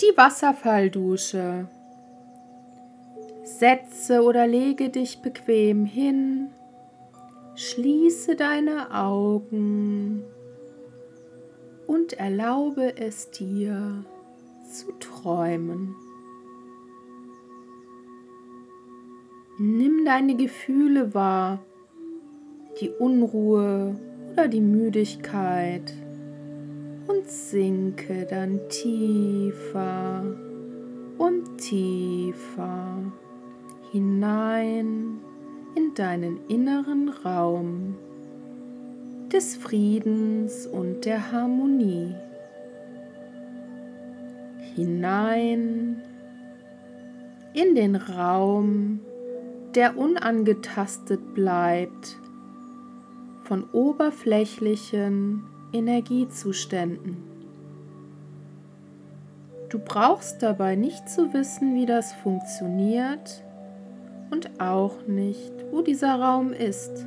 Die Wasserfalldusche. Setze oder lege dich bequem hin. Schließe deine Augen und erlaube es dir zu träumen. Nimm deine Gefühle wahr, die Unruhe oder die Müdigkeit und sinke dann tiefer und tiefer hinein in deinen inneren Raum des Friedens und der Harmonie. Hinein in den Raum, der unangetastet bleibt von oberflächlichen Energiezuständen. Du brauchst dabei nicht zu wissen, wie das funktioniert und auch nicht, wo dieser Raum ist.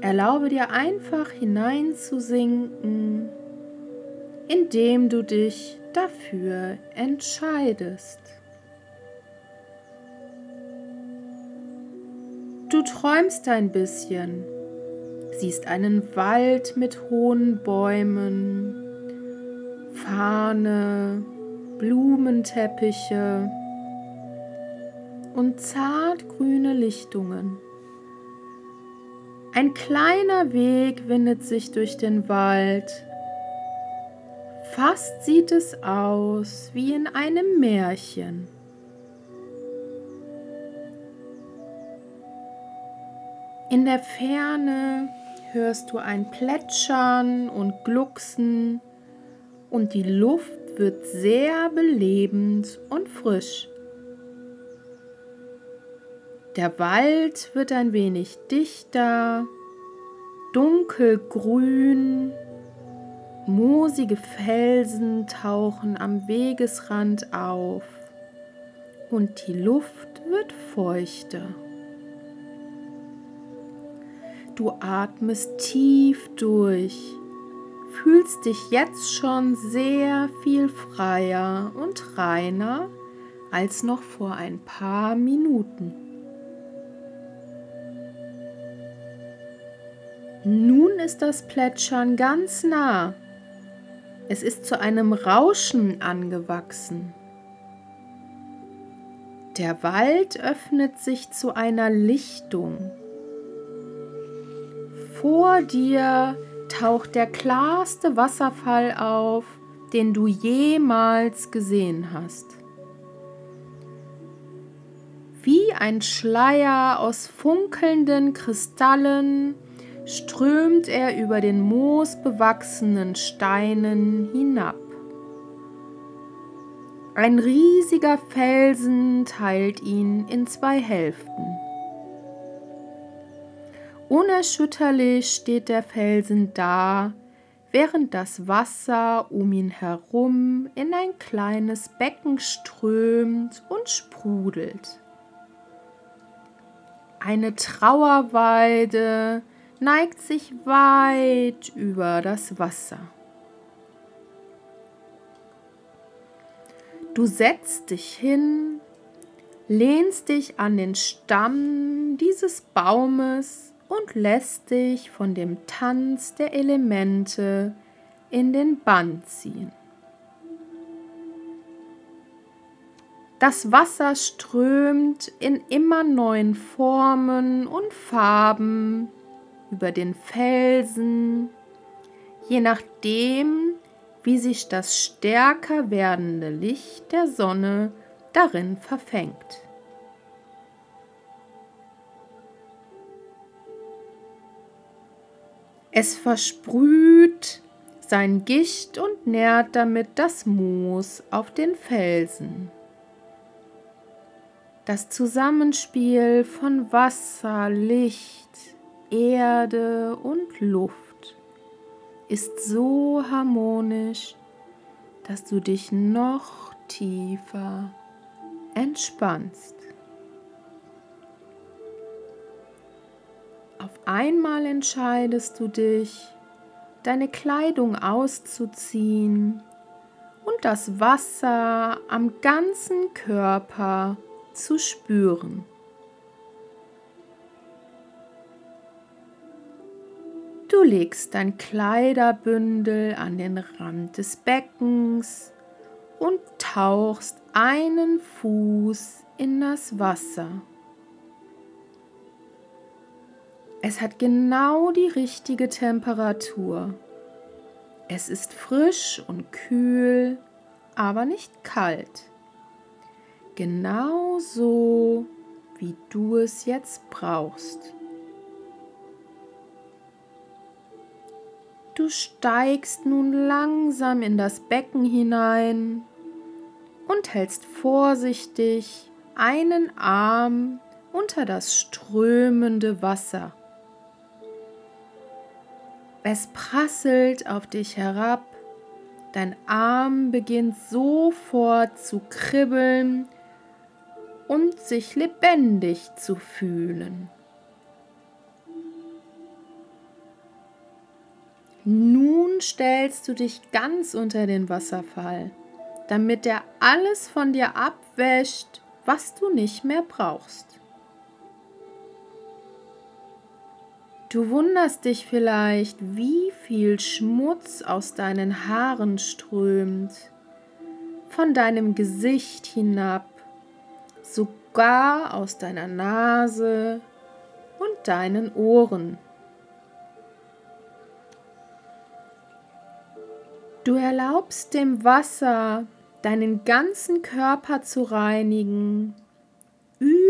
Erlaube dir einfach hineinzusinken, indem du dich dafür entscheidest. Du träumst ein bisschen, siehst einen Wald mit hohen Bäumen, Fahne, Blumenteppiche und zartgrüne Lichtungen. Ein kleiner Weg windet sich durch den Wald. Fast sieht es aus wie in einem Märchen. In der Ferne hörst du ein Plätschern und Glucksen und die Luft wird sehr belebend und frisch. Der Wald wird ein wenig dichter, dunkelgrün, moosige Felsen tauchen am Wegesrand auf und die Luft wird feuchter. Du atmest tief durch, fühlst dich jetzt schon sehr viel freier und reiner als noch vor ein paar Minuten. Nun ist das Plätschern ganz nah. Es ist zu einem Rauschen angewachsen. Der Wald öffnet sich zu einer Lichtung. Vor dir taucht der klarste Wasserfall auf, den du jemals gesehen hast. Wie ein Schleier aus funkelnden Kristallen strömt er über den moosbewachsenen Steinen hinab. Ein riesiger Felsen teilt ihn in zwei Hälften. Unerschütterlich steht der Felsen da, während das Wasser um ihn herum in ein kleines Becken strömt und sprudelt. Eine Trauerweide neigt sich weit über das Wasser. Du setzt dich hin, lehnst dich an den Stamm dieses Baumes und lässt dich von dem Tanz der Elemente in den Bann ziehen. Das Wasser strömt in immer neuen Formen und Farben über den Felsen, je nachdem, wie sich das stärker werdende Licht der Sonne darin verfängt. Es versprüht sein Gicht und nährt damit das Moos auf den Felsen. Das Zusammenspiel von Wasser, Licht, Erde und Luft ist so harmonisch, dass du dich noch tiefer entspannst. Einmal entscheidest du dich, deine Kleidung auszuziehen und das Wasser am ganzen Körper zu spüren. Du legst dein Kleiderbündel an den Rand des Beckens und tauchst einen Fuß in das Wasser. Es hat genau die richtige Temperatur. Es ist frisch und kühl, aber nicht kalt. Genau so, wie du es jetzt brauchst. Du steigst nun langsam in das Becken hinein und hältst vorsichtig einen Arm unter das strömende Wasser. Es prasselt auf dich herab, dein Arm beginnt sofort zu kribbeln und sich lebendig zu fühlen. Nun stellst du dich ganz unter den Wasserfall, damit er alles von dir abwäscht, was du nicht mehr brauchst. Du wunderst dich vielleicht, wie viel Schmutz aus deinen Haaren strömt, von deinem Gesicht hinab, sogar aus deiner Nase und deinen Ohren. Du erlaubst dem Wasser deinen ganzen Körper zu reinigen,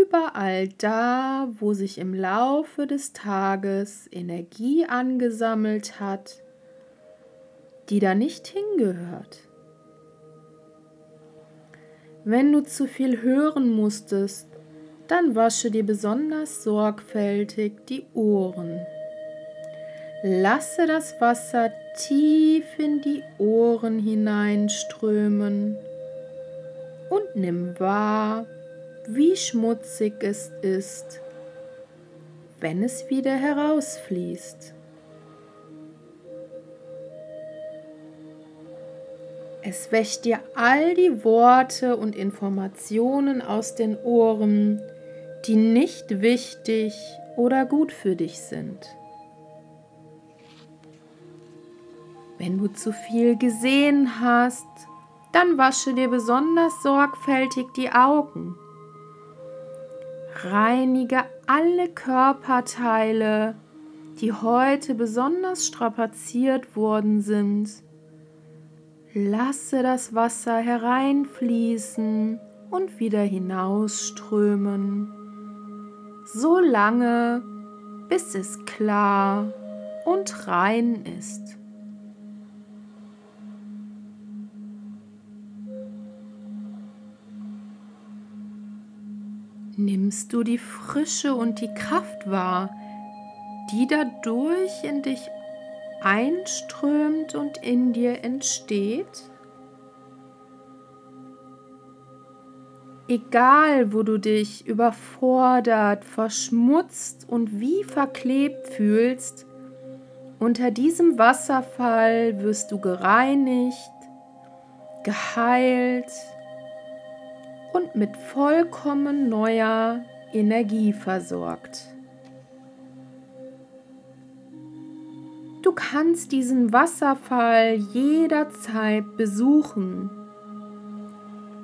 überall da, wo sich im Laufe des Tages Energie angesammelt hat, die da nicht hingehört. Wenn du zu viel hören musstest, dann wasche dir besonders sorgfältig die Ohren. Lasse das Wasser tief in die Ohren hineinströmen und nimm wahr, wie schmutzig es ist, wenn es wieder herausfließt. Es wäscht dir all die Worte und Informationen aus den Ohren, die nicht wichtig oder gut für dich sind. Wenn du zu viel gesehen hast, dann wasche dir besonders sorgfältig die Augen. Reinige alle Körperteile, die heute besonders strapaziert worden sind. Lasse das Wasser hereinfließen und wieder hinausströmen, so lange, bis es klar und rein ist. Nimmst du die Frische und die Kraft wahr, die dadurch in dich einströmt und in dir entsteht? Egal, wo du dich überfordert, verschmutzt und wie verklebt fühlst, unter diesem Wasserfall wirst du gereinigt, geheilt, und mit vollkommen neuer Energie versorgt. Du kannst diesen Wasserfall jederzeit besuchen,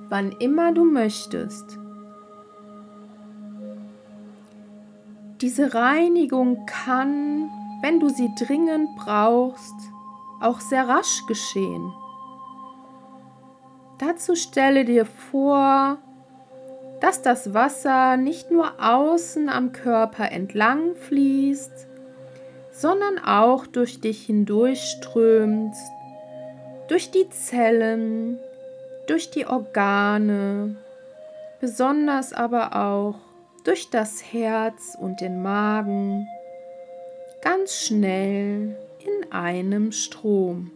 wann immer du möchtest. Diese Reinigung kann, wenn du sie dringend brauchst, auch sehr rasch geschehen. Dazu stelle dir vor, dass das Wasser nicht nur außen am Körper entlang fließt, sondern auch durch dich hindurchströmt, durch die Zellen, durch die Organe, besonders aber auch durch das Herz und den Magen, ganz schnell in einem Strom.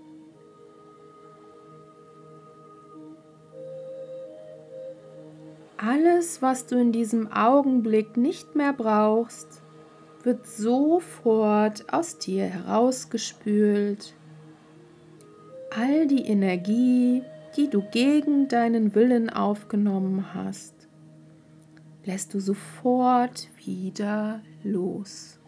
Alles, was du in diesem Augenblick nicht mehr brauchst, wird sofort aus dir herausgespült. All die Energie die du gegen deinen Willen aufgenommen hast, lässt du sofort wieder los.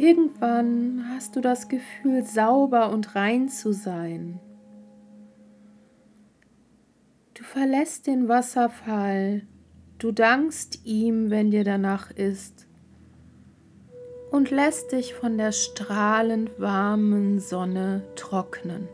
Irgendwann hast du das Gefühl, sauber und rein zu sein. Du verlässt den Wasserfall, du dankst ihm, wenn dir danach ist, und lässt dich von der strahlend warmen Sonne trocknen.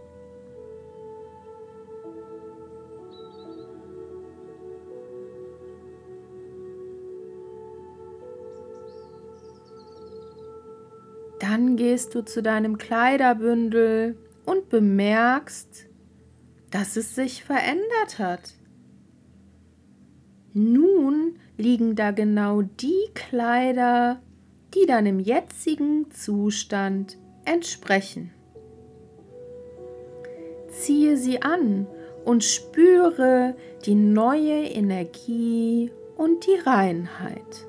Dann gehst du zu deinem Kleiderbündel und bemerkst, dass es sich verändert hat. Nun liegen da genau die Kleider, die deinem jetzigen Zustand entsprechen. Ziehe sie an und spüre die neue Energie und die Reinheit.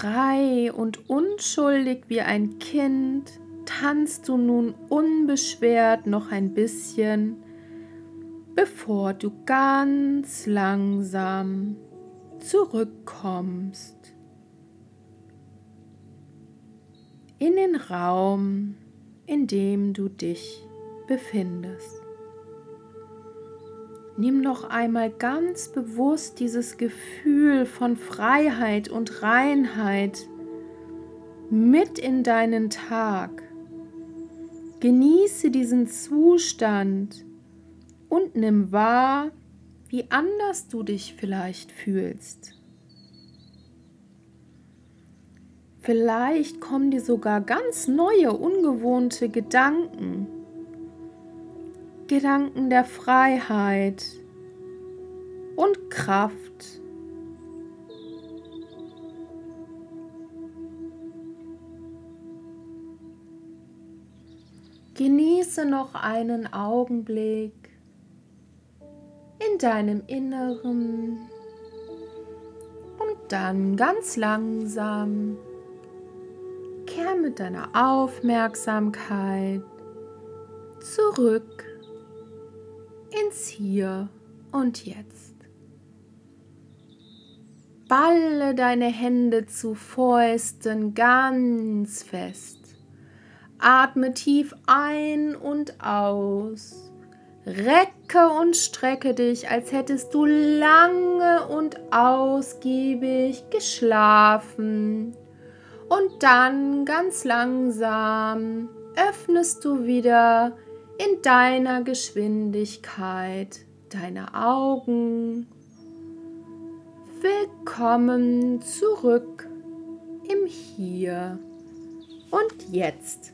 Frei und unschuldig wie ein Kind tanzt du nun unbeschwert noch ein bisschen, bevor du ganz langsam zurückkommst in den Raum, in dem du dich befindest. Nimm noch einmal ganz bewusst dieses Gefühl von Freiheit und Reinheit mit in deinen Tag. Genieße diesen Zustand und nimm wahr, wie anders du dich vielleicht fühlst. Vielleicht kommen dir sogar ganz neue, ungewohnte Gedanken. Gedanken der Freiheit und Kraft. Genieße noch einen Augenblick in deinem Inneren und dann ganz langsam kehr mit deiner Aufmerksamkeit zurück ins Hier und Jetzt. Balle deine Hände zu Fäusten ganz fest. Atme tief ein und aus. Recke und strecke dich, als hättest du lange und ausgiebig geschlafen. Und dann ganz langsam öffnest du wieder in deiner Geschwindigkeit deine Augen. Willkommen zurück im Hier und Jetzt.